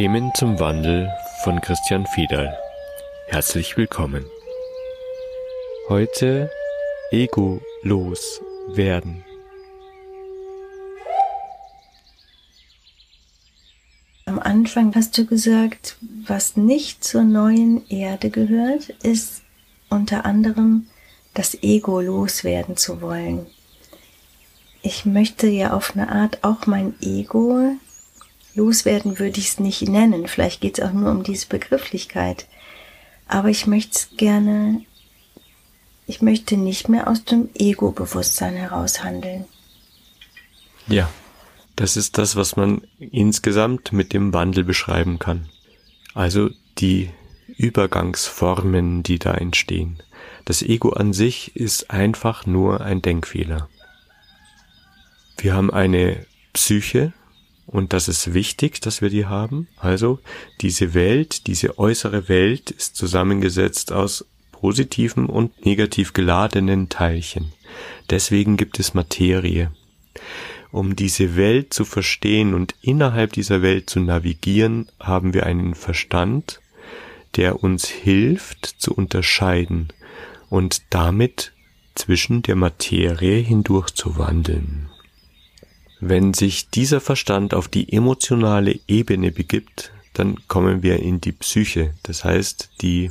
Themen zum Wandel von Christian Fiedal. Herzlich willkommen. Heute Ego-los werden. Am Anfang hast du gesagt, was nicht zur neuen Erde gehört, ist unter anderem das Ego loswerden zu wollen. Ich möchte ja auf eine Art auch mein Ego loswerden, würde ich es nicht nennen. Vielleicht geht es auch nur um diese Begrifflichkeit. Aber ich möchte es gerne, ich möchte nicht mehr aus dem Ego-Bewusstsein heraus handeln. Ja, das ist das, was man insgesamt mit dem Wandel beschreiben kann. Also die Übergangsformen, die da entstehen. Das Ego an sich ist einfach nur ein Denkfehler. Wir haben eine Psyche und das ist wichtig, dass wir die haben. Also diese Welt, diese äußere Welt ist zusammengesetzt aus positiven und negativ geladenen Teilchen. Deswegen gibt es Materie. Um diese Welt zu verstehen und innerhalb dieser Welt zu navigieren, haben wir einen Verstand, der uns hilft zu unterscheiden und damit zwischen der Materie hindurch zu wandeln. Wenn sich dieser Verstand auf die emotionale Ebene begibt, dann kommen wir in die Psyche. Das heißt, die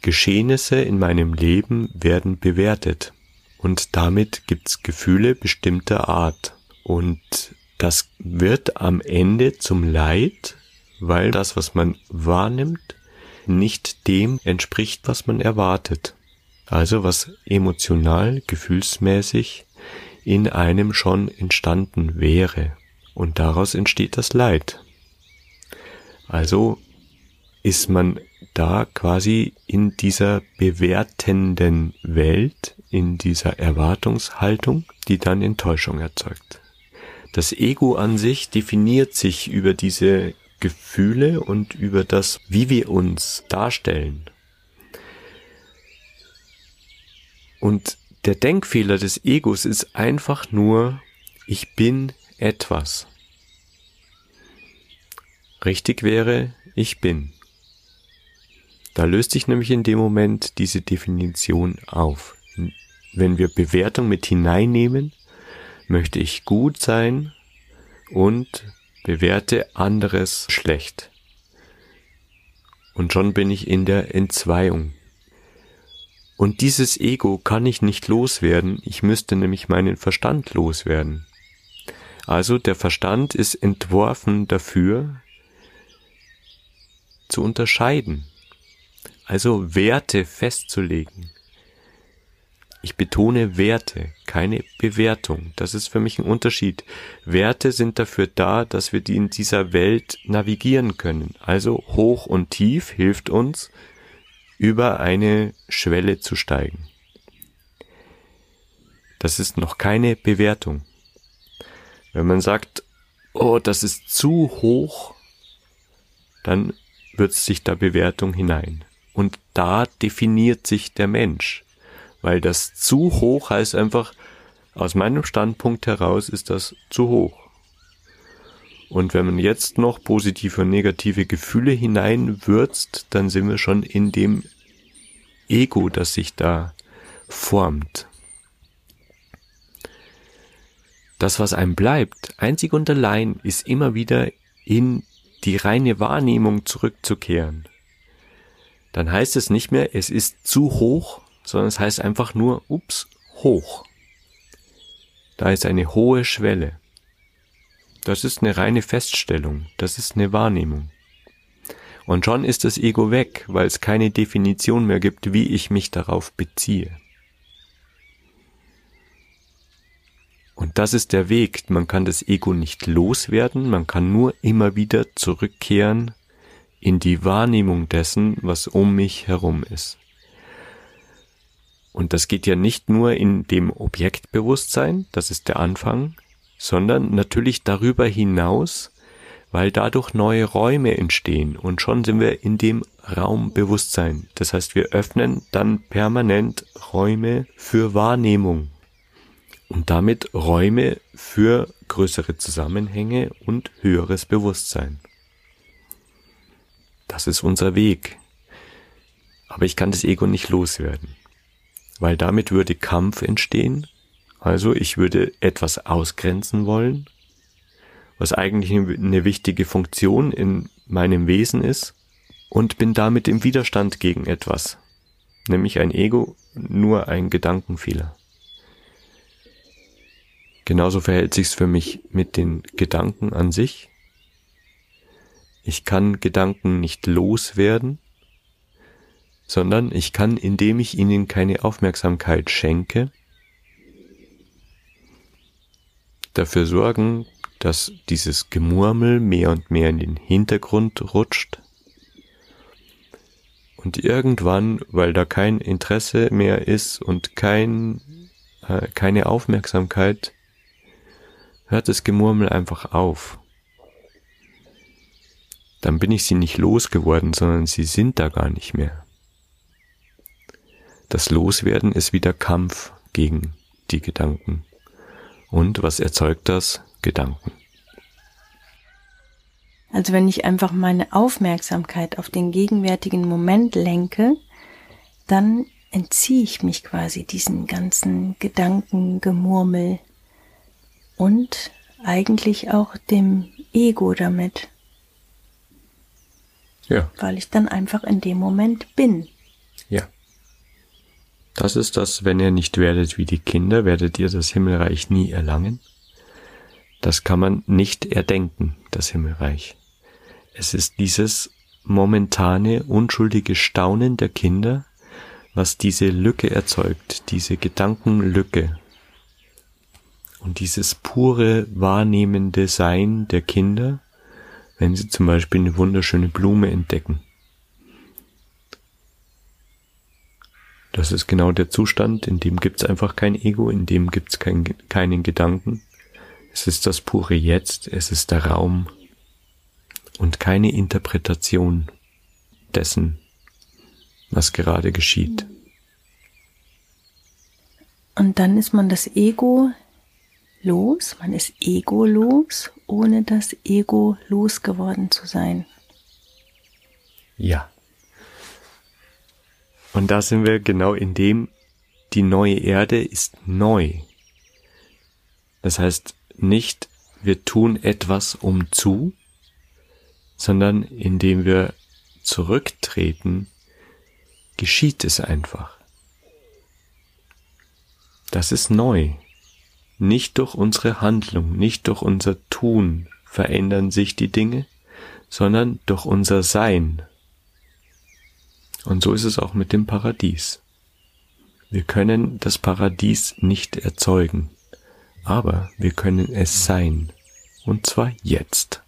Geschehnisse in meinem Leben werden bewertet und damit gibt's Gefühle bestimmter Art. Und das wird am Ende zum Leid, weil das, was man wahrnimmt, nicht dem entspricht, was man erwartet. Also was emotional, gefühlsmäßig in einem schon entstanden wäre. Und daraus entsteht das Leid. Also ist man da quasi in dieser bewertenden Welt, in dieser Erwartungshaltung, die dann Enttäuschung erzeugt. Das Ego an sich definiert sich über diese Gefühle und über das, wie wir uns darstellen. Und der Denkfehler des Egos ist einfach nur, ich bin etwas. Richtig wäre, ich bin. Da löst sich nämlich in dem Moment diese Definition auf. Wenn wir Bewertung mit hineinnehmen, möchte ich gut sein und bewerte anderes schlecht. Und schon bin ich in der Entzweiung. Und dieses Ego kann ich nicht loswerden, ich müsste nämlich meinen Verstand loswerden. Also der Verstand ist entworfen dafür, zu unterscheiden, also Werte festzulegen. Ich betone Werte, keine Bewertung. Das ist für mich ein Unterschied. Werte sind dafür da, dass wir die in dieser Welt navigieren können. Also hoch und tief hilft uns, über eine Schwelle zu steigen. Das ist noch keine Bewertung. Wenn man sagt, oh, das ist zu hoch, dann wird sich da Bewertung hinein. Und da definiert sich der Mensch weil das zu hoch heißt einfach, aus meinem Standpunkt heraus ist das zu hoch. Und wenn man jetzt noch positive und negative Gefühle hineinwürzt, dann sind wir schon in dem Ego, das sich da formt. Das, was einem bleibt, einzig und allein, ist immer wieder in die reine Wahrnehmung zurückzukehren. Dann heißt es nicht mehr, es ist zu hoch, sondern es heißt einfach nur, ups, hoch. Da ist eine hohe Schwelle. Das ist eine reine Feststellung, das ist eine Wahrnehmung. Und schon ist das Ego weg, weil es keine Definition mehr gibt, wie ich mich darauf beziehe. Und das ist der Weg. Man kann das Ego nicht loswerden, man kann nur immer wieder zurückkehren in die Wahrnehmung dessen, was um mich herum ist. Und das geht ja nicht nur in dem Objektbewusstsein, das ist der Anfang, sondern natürlich darüber hinaus, weil dadurch neue Räume entstehen und schon sind wir in dem Raumbewusstsein. Das heißt, wir öffnen dann permanent Räume für Wahrnehmung und damit Räume für größere Zusammenhänge und höheres Bewusstsein. Das ist unser Weg. Aber ich kann das Ego nicht loswerden, weil damit würde Kampf entstehen. Also ich würde etwas ausgrenzen wollen, was eigentlich eine wichtige Funktion in meinem Wesen ist, und bin damit im Widerstand gegen etwas, nämlich ein Ego, nur ein Gedankenfehler. Genauso verhält sich's für mich mit den Gedanken an sich. Ich kann Gedanken nicht loswerden, sondern ich kann, indem ich ihnen keine Aufmerksamkeit schenke, dafür sorgen, dass dieses Gemurmel mehr und mehr in den Hintergrund rutscht und irgendwann, weil da kein Interesse mehr ist und kein, äh, keine Aufmerksamkeit, hört das Gemurmel einfach auf. Dann bin ich sie nicht losgeworden, sondern sie sind da gar nicht mehr. Das Loswerden ist wieder Kampf gegen die Gedanken. Und was erzeugt das? Gedanken. Also wenn ich einfach meine Aufmerksamkeit auf den gegenwärtigen Moment lenke, dann entziehe ich mich quasi diesen ganzen Gedankengemurmel und eigentlich auch dem Ego damit. Ja. Weil ich dann einfach in dem Moment bin. Das ist das, wenn ihr nicht werdet wie die Kinder, werdet ihr das Himmelreich nie erlangen. Das kann man nicht erdenken, das Himmelreich. Es ist dieses momentane, unschuldige Staunen der Kinder, was diese Lücke erzeugt, diese Gedankenlücke und dieses pure wahrnehmende Sein der Kinder, wenn sie zum Beispiel eine wunderschöne Blume entdecken. Das ist genau der Zustand, in dem gibt's einfach kein Ego, in dem gibt's kein, keinen Gedanken. Es ist das pure Jetzt, es ist der Raum und keine Interpretation dessen, was gerade geschieht. Und dann ist man das Ego los, man ist egolos, ohne das Ego losgeworden zu sein. Ja. Und da sind wir genau in dem, die neue Erde ist neu. Das heißt nicht, wir tun etwas um zu, sondern indem wir zurücktreten, geschieht es einfach. Das ist neu. Nicht durch unsere Handlung, nicht durch unser Tun verändern sich die Dinge, sondern durch unser Sein. Und so ist es auch mit dem Paradies. Wir können das Paradies nicht erzeugen, aber wir können es sein, und zwar jetzt.